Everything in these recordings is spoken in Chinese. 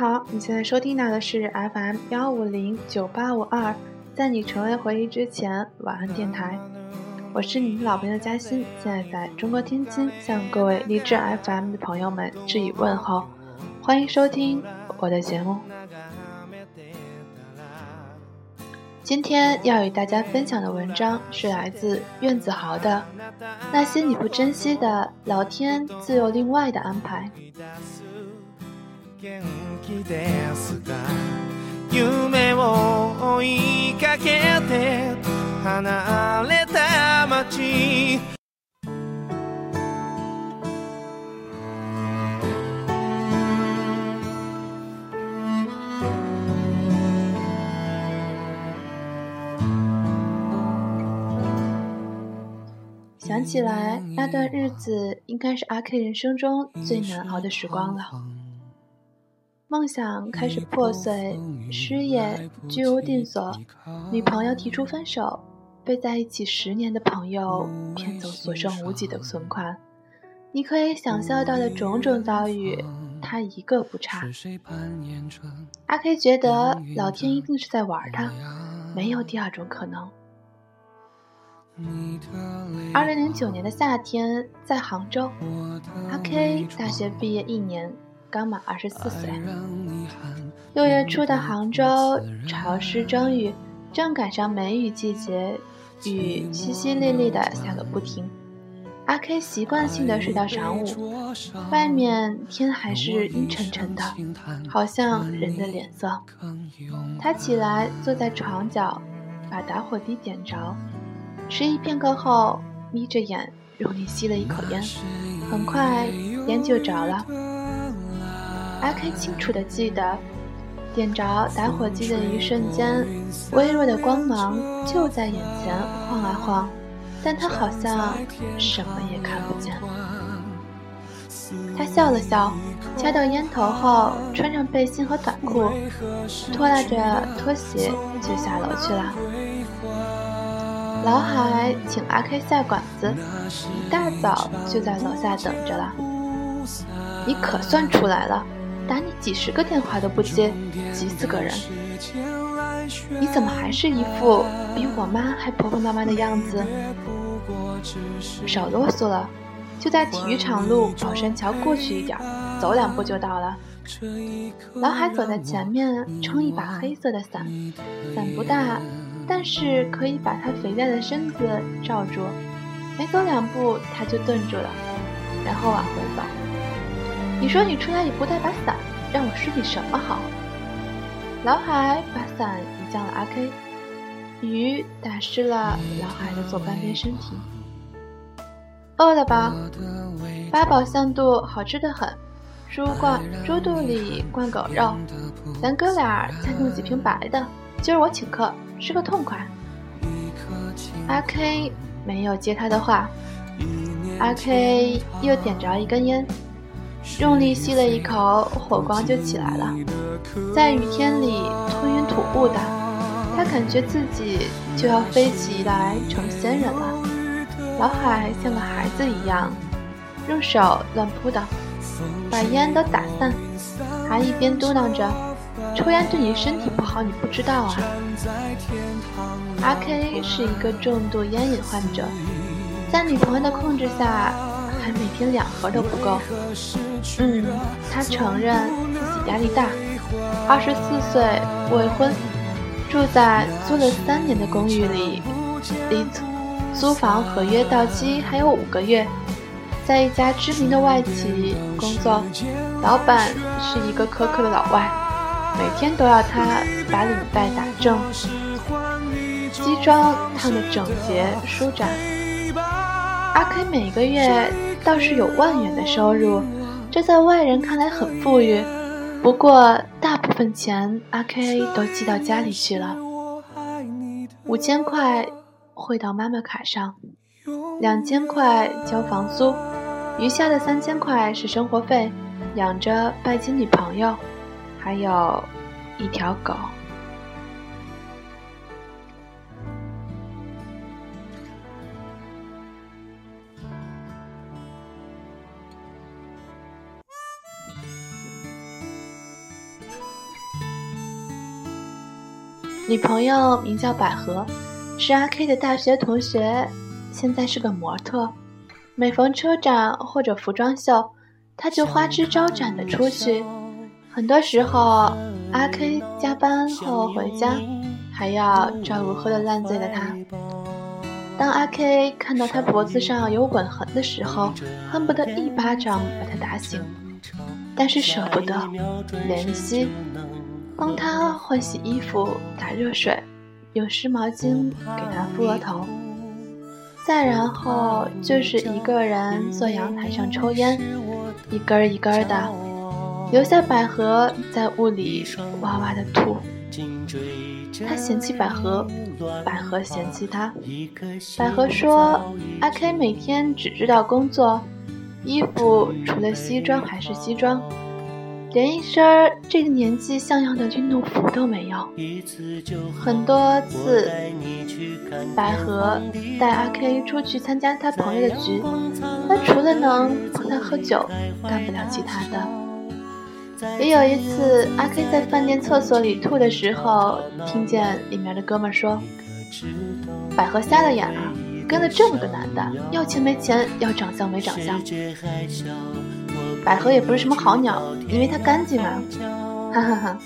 好，你现在收听到的是 FM 幺五零九八五二，在你成为回忆之前，晚安电台。我是你们老朋友嘉欣，现在在中国天津，向各位励志 FM 的朋友们致以问候，欢迎收听我的节目。今天要与大家分享的文章是来自苑子豪的《那些你不珍惜的，老天自有另外的安排》。想起来，那段日子应该是阿 K 人生中最难熬的时光了。梦想开始破碎，失业，居无定所，女朋友提出分手，被在一起十年的朋友骗走所剩无几的存款。你可以想象到的种种遭遇，他一个不差。阿 K 觉得老天一定是在玩他，没有第二种可能。二零零九年的夏天，在杭州，阿 K 大学毕业一年，刚满二十四岁。六月初的杭州，潮湿蒸雨，正赶上梅雨季节，雨淅淅沥沥的下个不停。阿 K 习惯性的睡到晌午，外面天还是阴沉沉的，好像人的脸色。他起来，坐在床角，把打火机点着。迟疑片刻后，眯着眼，用力吸了一口烟，很快烟就着了。阿 K 清楚地记得，点着打火机的一瞬间，微弱的光芒就在眼前晃啊晃，但他好像什么也看不见。他笑了笑，掐掉烟头后，穿上背心和短裤，拖拉着拖鞋就下楼去了。老海请阿 K 下馆子，一大早就在楼下等着了。你可算出来了，打你几十个电话都不接，急死个人。你怎么还是一副比我妈还婆婆妈妈的样子？少啰嗦了，就在体育场路宝山桥过去一点，走两步就到了。老海走在前面，撑一把黑色的伞，伞不大。但是可以把他肥大的身子罩住，没走两步他就顿住了，然后往回走。你说你出来也不带把伞，让我说你什么好？老海把伞移向了阿 K，雨打湿了老海的左半边身体。饿了吧？八宝香肚好吃的很，猪灌猪肚里灌狗肉，咱哥俩再弄几瓶白的，今儿我请客。吃个痛快。阿 K 没有接他的话，阿 K 又点着一根烟，用力吸了一口，火光就起来了。在雨天里吞云吐雾的，他感觉自己就要飞起来成仙人了。老海像个孩子一样，用手乱扑的，把烟都打散，还一边嘟囔着。抽烟对你身体不好，你不知道啊。阿 K 是一个重度烟瘾患者，在女朋友的控制下，每天两盒都不够。嗯，他承认自己压力大。二十四岁，未婚，住在租了三年的公寓里，离租房合约到期还有五个月，在一家知名的外企工作，老板是一个苛刻的老外。每天都要他把领带打正，西装烫得整洁舒展。阿 K 每个月倒是有万元的收入，这在外人看来很富裕。不过大部分钱阿 K 都寄到家里去了，五千块汇到妈妈卡上，两千块交房租，余下的三千块是生活费，养着拜金女朋友。还有一条狗。女朋友名叫百合，是阿 K 的大学同学，现在是个模特。每逢车展或者服装秀，她就花枝招展的出去。很多时候，阿 K 加班后回家，还要照顾喝得烂醉的她。当阿 K 看到她脖子上有吻痕的时候，恨不得一巴掌把她打醒，但是舍不得，怜惜。帮他换洗衣服、打热水，用湿毛巾给他敷额头，再然后就是一个人坐阳台上抽烟，一根一根的，留下百合在屋里哇哇的吐。他嫌弃百合，百合嫌弃他。百合说：“阿 K 每天只知道工作，衣服除了西装还是西装。”连一身这个年纪像样的运动服都没有。很多次，百合带阿 K 出去参加他朋友的局，他除了能陪他喝酒，干不了其他的。也有一次，阿 K 在饭店厕所里吐的时候，听见里面的哥们说：“百合瞎了眼了，跟了这么个男的，要钱没钱，要长相没长相。”百合也不是什么好鸟，因为它干净啊！哈哈哈。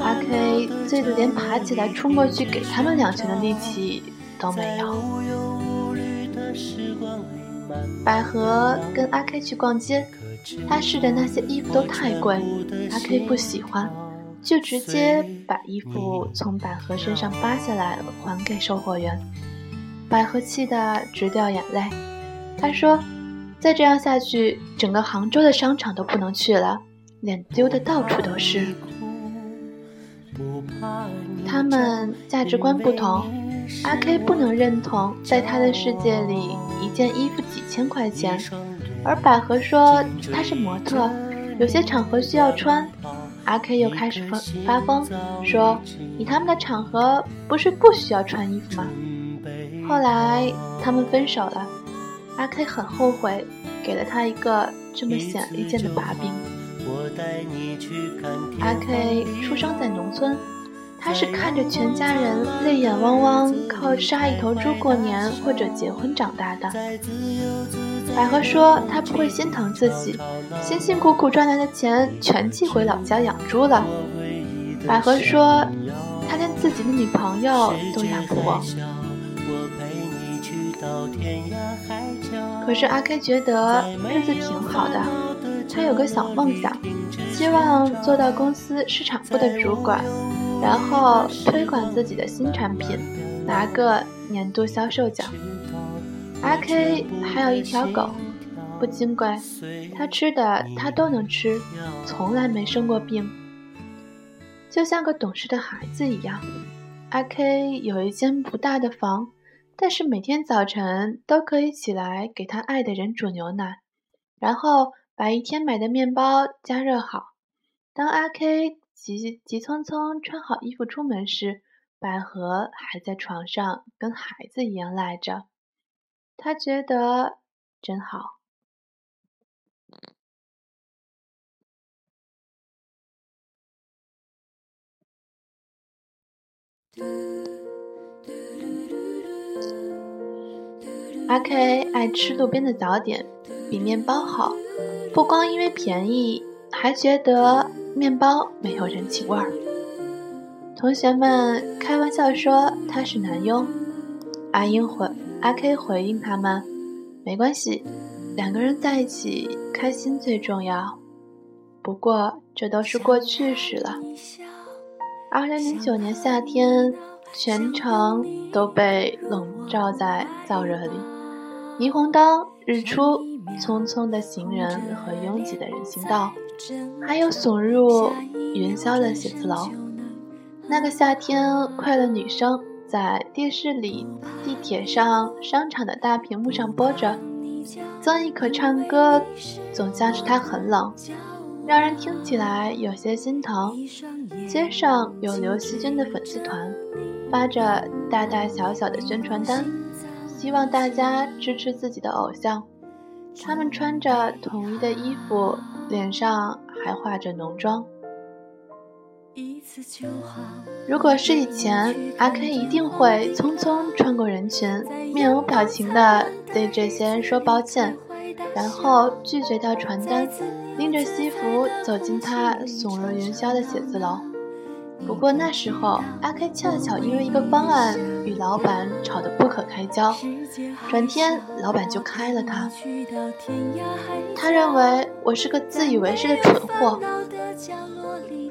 阿 K 醉得连爬起来冲过去给他们两拳的力气都没有。百合跟阿 K 去逛街，他试的那些衣服都太贵，阿 K 不喜欢，就直接把衣服从百合身上扒下来还给售货员。百合气得直掉眼泪，他说。再这样下去，整个杭州的商场都不能去了，脸丢的到处都是。他们价值观不同，阿 K 不能认同，在他的世界里，一件衣服几千块钱，而百合说她是模特，有些场合需要穿。阿 K 又开始发发疯，说你他们的场合不是不需要穿衣服吗？后来他们分手了。阿 K 很后悔，给了他一个这么显而易见的把柄。阿 K 出生在农村，他是看着全家人泪眼汪汪，靠杀一头猪过年或者结婚长大的。百合说他不会心疼自己，辛辛苦苦赚来的钱全寄回老家养猪了。百合说他连自己的女朋友都养不活。可是阿 K 觉得日子挺好的，他有个小梦想，希望做到公司市场部的主管，然后推广自己的新产品，拿个年度销售奖。阿 K 还有一条狗，不金贵，他吃的他都能吃，从来没生过病，就像个懂事的孩子一样。阿 K 有一间不大的房。但是每天早晨都可以起来给他爱的人煮牛奶，然后把一天买的面包加热好。当阿 K 急急匆匆穿好衣服出门时，百合还在床上跟孩子一样赖着，他觉得真好。阿 K 爱吃路边的早点，比面包好。不光因为便宜，还觉得面包没有人情味儿。同学们开玩笑说他是男佣。阿英回阿 K 回应他们：“没关系，两个人在一起开心最重要。不过这都是过去式了。”二零零九年夏天，全城都被笼罩在燥热里。霓虹灯、日出、匆匆的行人和拥挤的人行道，还有耸入云霄的写字楼。那个夏天，快乐女生在电视里、地铁上、商场的大屏幕上播着。曾轶可唱歌，总像是她很冷，让人听起来有些心疼。街上有刘惜君的粉丝团，发着大大小小的宣传单。希望大家支持自己的偶像。他们穿着统一的衣服，脸上还化着浓妆。如果是以前，阿 K 一定会匆匆穿过人群，面无表情的对这些人说抱歉，然后拒绝掉传单，拎着西服走进他耸入云霄的写字楼。不过那时候，阿 K 恰巧因为一个方案与老板吵得不可开交，转天老板就开了他。他认为我是个自以为是的蠢货。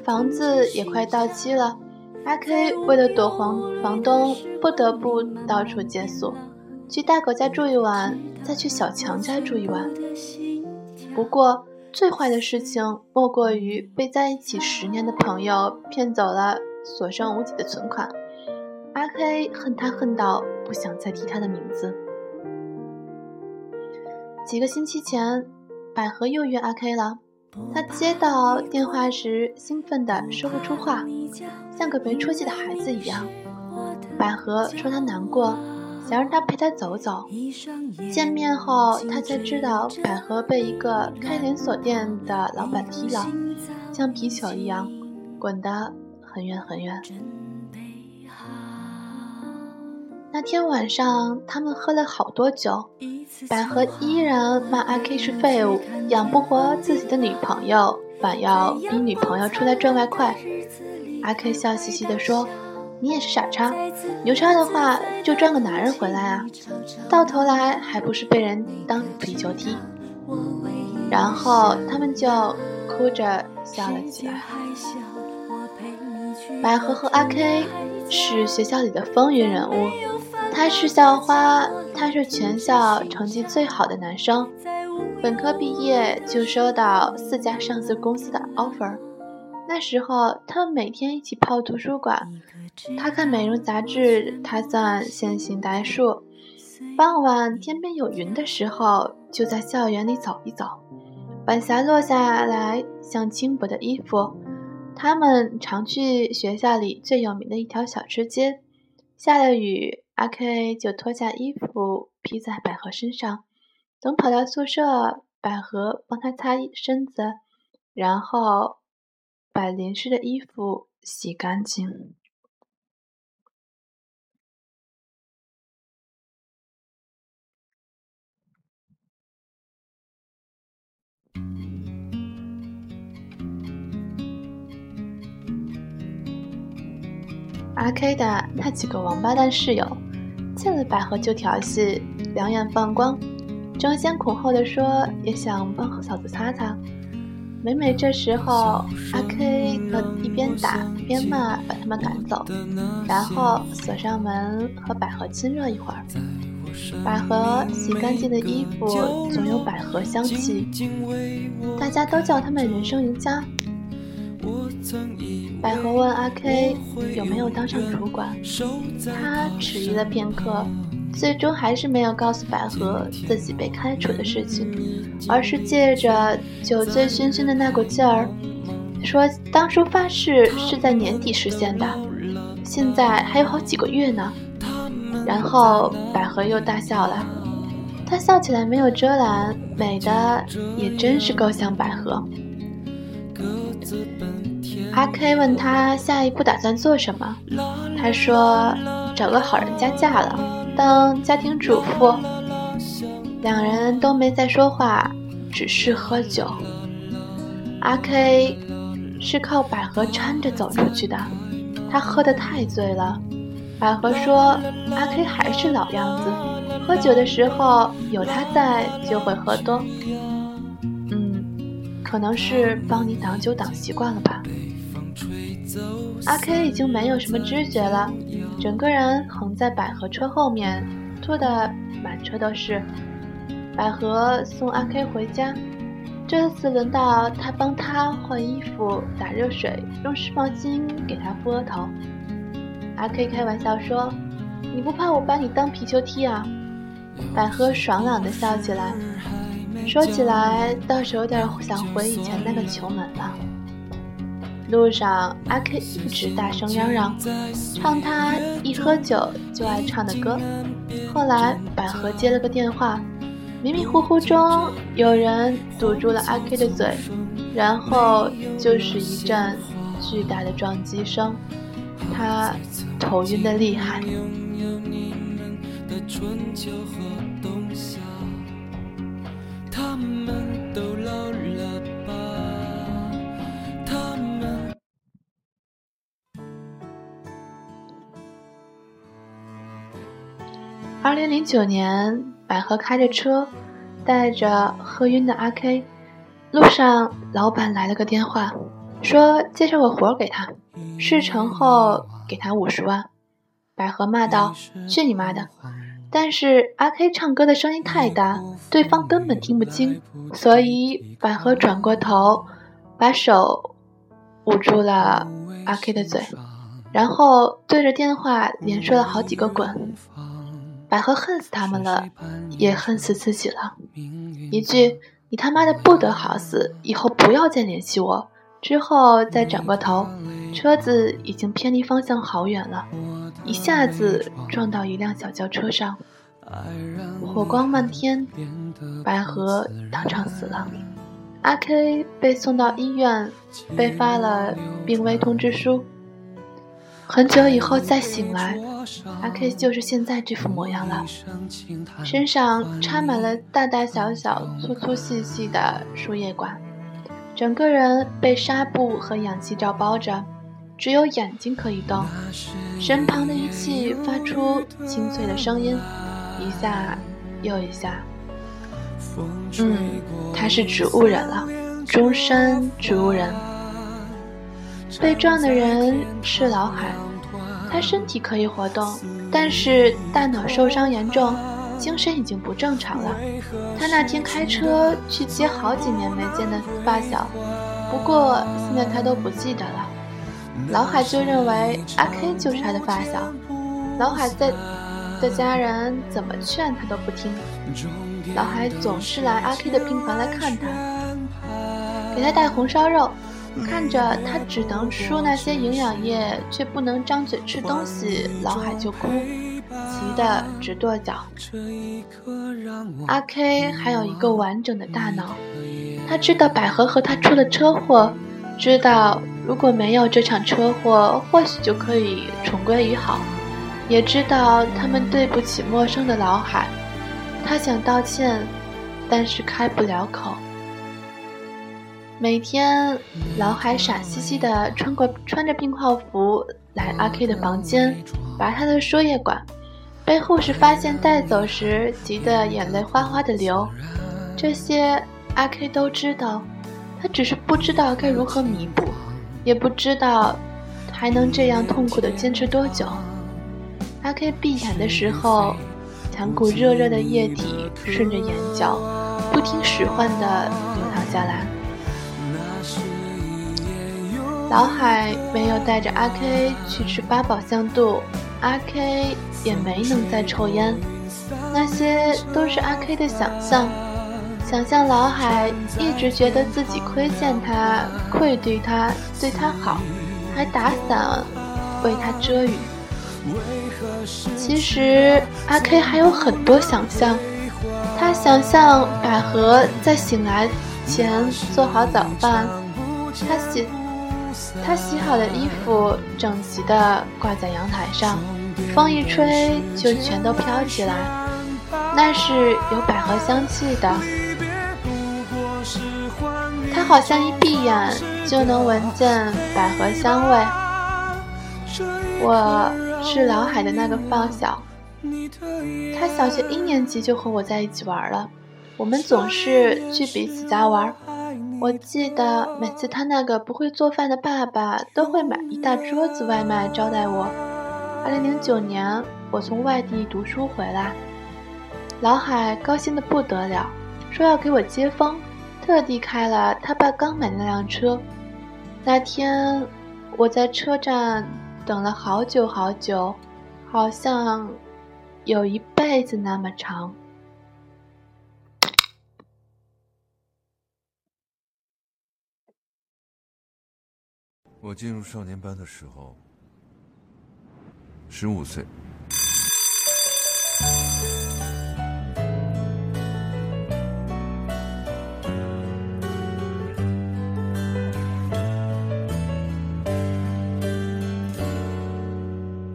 房子也快到期了，阿 K 为了躲房房东，不得不到处借宿，去大狗家住一晚，再去小强家住一晚。不过最坏的事情莫过于被在一起十年的朋友骗走了所剩无几的存款。阿 K 恨他恨到不想再提他的名字。几个星期前，百合又约阿 K 了。他接到电话时，兴奋的说不出话，像个没出息的孩子一样。百合说她难过，想让他陪她走走。见面后，他才知道百合被一个开连锁店的老板踢了，像皮球一样滚得很远很远。那天晚上，他们喝了好多酒。百合依然骂阿 K 是废物，养不活自己的女朋友，反要逼女朋友出来赚外快。阿 K 笑嘻嘻地说：“你也是傻叉，牛叉的话就赚个男人回来啊，到头来还不是被人当皮球踢。”然后他们就哭着笑了起来。百合和阿 K 是学校里的风云人物。他是校花，他是全校成绩最好的男生，本科毕业就收到四家上市公司的 offer。那时候，他们每天一起泡图书馆，他看美容杂志，他算线性代数。傍晚天边有云的时候，就在校园里走一走，晚霞落下来像轻薄的衣服。他们常去学校里最有名的一条小吃街，下了雨。阿 K 就脱下衣服披在百合身上，等跑到宿舍，百合帮他擦身子，然后把淋湿的衣服洗干净。阿 K 的那几个王八蛋室友。见了百合就调戏，两眼放光，争先恐后的说也想帮嫂子擦擦。每每这时候，阿 K 可一边打一边骂，把他们赶走，然后锁上门和百合亲热一会儿。百合洗干净的衣服总有百合香气，大家都叫他们人生赢家。百合问阿 K 有没有当上主管，他迟疑了片刻，最终还是没有告诉百合自己被开除的事情，而是借着酒醉醺醺的那股劲儿，说当初发誓是在年底实现的，现在还有好几个月呢。然后百合又大笑了，她笑起来没有遮拦，美的也真是够像百合。阿 K 问他下一步打算做什么，他说找个好人家嫁了，当家庭主妇。两人都没再说话，只是喝酒。阿 K 是靠百合搀着走出去的，他喝得太醉了。百合说阿 K 还是老样子，喝酒的时候有他在就会喝多。嗯，可能是帮你挡酒挡习惯了吧。阿 K 已经没有什么知觉了，整个人横在百合车后面，吐得满车都是。百合送阿 K 回家，这次轮到他帮他换衣服、打热水，用湿毛巾给他敷额头。阿 K 开玩笑说：“你不怕我把你当皮球踢啊？”百合爽朗地笑起来，说起来倒是有点想回以前那个球门了。路上，阿 K 一直大声嚷嚷，唱他一喝酒就爱唱的歌。后来，百合接了个电话，迷迷糊糊中有人堵住了阿 K 的嘴，然后就是一阵巨大的撞击声，他头晕的厉害。他们都二零零九年，百合开着车，带着喝晕的阿 K。路上，老板来了个电话，说介绍个活给他，事成后给他五十万。百合骂道：“去你妈的！”但是阿 K 唱歌的声音太大，对方根本听不清，所以百合转过头，把手捂住了阿 K 的嘴，然后对着电话连说了好几个滚。百合恨死他们了，也恨死自己了。一句“你他妈的不得好死，以后不要再联系我”，之后再转过头，车子已经偏离方向好远了，一下子撞到一辆小轿车上，火光漫天，百合当场死了。阿 K 被送到医院，被发了病危通知书。很久以后再醒来，阿 K 就是现在这副模样了，身上插满了大大小小、粗粗细细的输液管，整个人被纱布和氧气罩包着，只有眼睛可以动，身旁的仪器发出清脆的声音，一下又一下。嗯，他是植物人了，终身植物人。被撞的人是老海，他身体可以活动，但是大脑受伤严重，精神已经不正常了。他那天开车去接好几年没见的发小，不过现在他都不记得了。老海就认为阿 K 就是他的发小，老海在的家人怎么劝他都不听，老海总是来阿 K 的病房来看他，给他带红烧肉。看着他只能输那些营养液，却不能张嘴吃东西，老海就哭，急得直跺脚。阿 K 还有一个完整的大脑，他知道百合和他出了车祸，知道如果没有这场车祸，或许就可以重归于好，也知道他们对不起陌生的老海。他想道歉，但是开不了口。每天，老海傻兮兮的穿过穿着病号服来阿 K 的房间，拔他的输液管，被护士发现带走时，急得眼泪哗哗的流。这些阿 K 都知道，他只是不知道该如何弥补，也不知道还能这样痛苦的坚持多久。阿 K 闭眼的时候，两股热热的液体顺着眼角不听使唤的流淌下来。老海没有带着阿 K 去吃八宝香肚，阿 K 也没能再抽烟，那些都是阿 K 的想象。想象老海一直觉得自己亏欠他，愧对他，对他好，还打伞为他遮雨。其实阿 K 还有很多想象，他想象百合在醒来前做好早饭，他洗。他洗好的衣服整齐地挂在阳台上，风一吹就全都飘起来，那是有百合香气的。他好像一闭眼就能闻见百合香味。我是老海的那个发小，他小学一年级就和我在一起玩了，我们总是去彼此家玩。我记得每次他那个不会做饭的爸爸都会买一大桌子外卖招待我。二零零九年，我从外地读书回来，老海高兴的不得了，说要给我接风，特地开了他爸刚买的那辆车。那天我在车站等了好久好久，好像有一辈子那么长。我进入少年班的时候十五岁。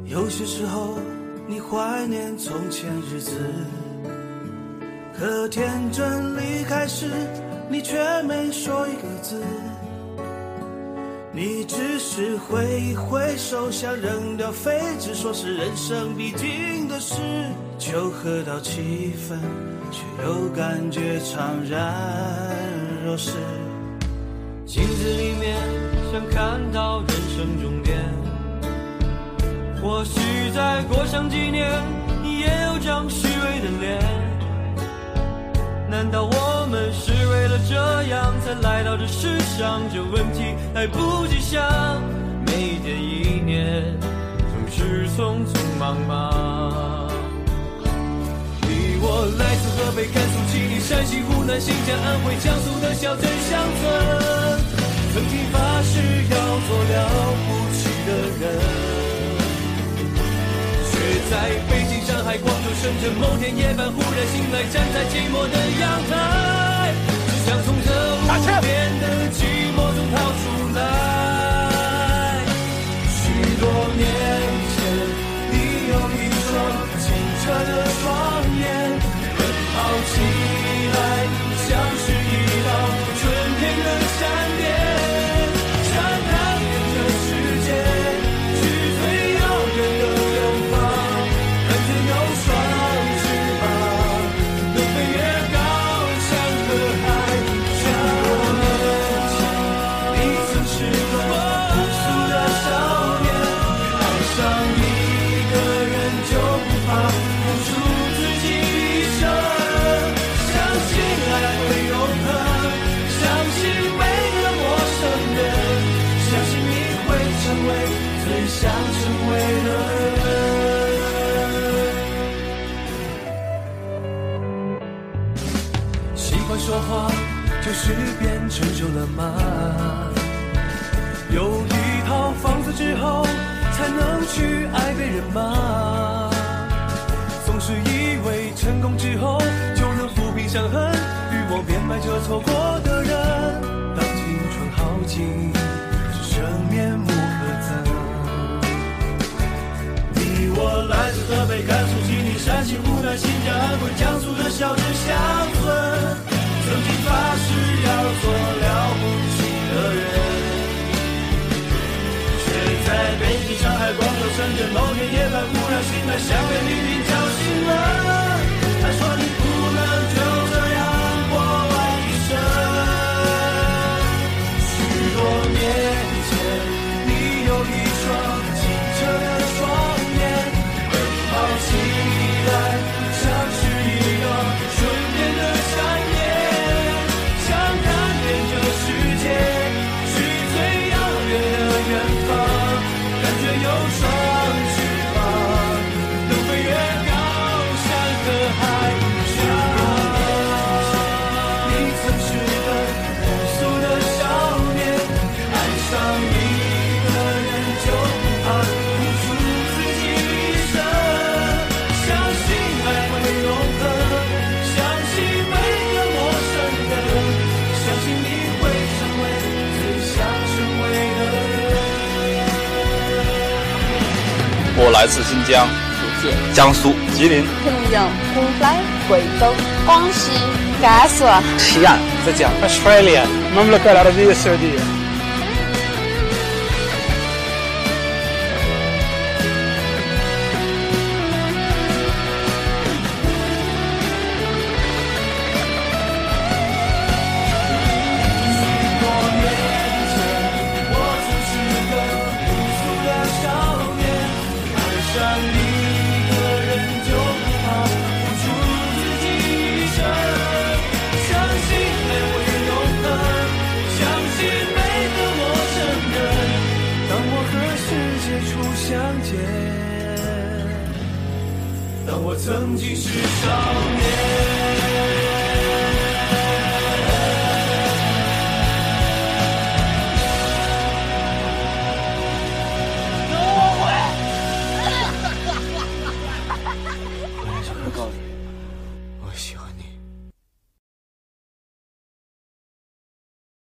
有些时候你怀念从前日子可天真离开时你却没说一个字。你只是挥一挥手，想扔掉废纸，说是人生必经的事。酒喝到七分，却又感觉怅然若失。镜子里面想看到人生终点，或许再过上几年，你也有张虚伪的脸。难道我们是为了这样才来到这世上？这问题来不及想，每一天一年总是匆匆忙忙。你我来自河北、甘肃、吉林、山西、湖南、新疆、安徽、江苏的小镇乡村，曾经发誓要做了不起的人。却在北京、上海、广州、深圳，某天夜半忽然醒来，站在寂寞的阳台，只想吉林、山西、湖南、新疆、安徽、江苏的小镇乡村。曾经发誓要做了不起的人，却在北京、上海、广州、深圳某天夜半忽然醒来，像被命运叫醒了。他说你来自新疆、福建、江苏、吉林、平阳、湖南、贵州、广西、甘肃、西安、浙江、Australia、阿拉伯联合酋长国。曾经是少年。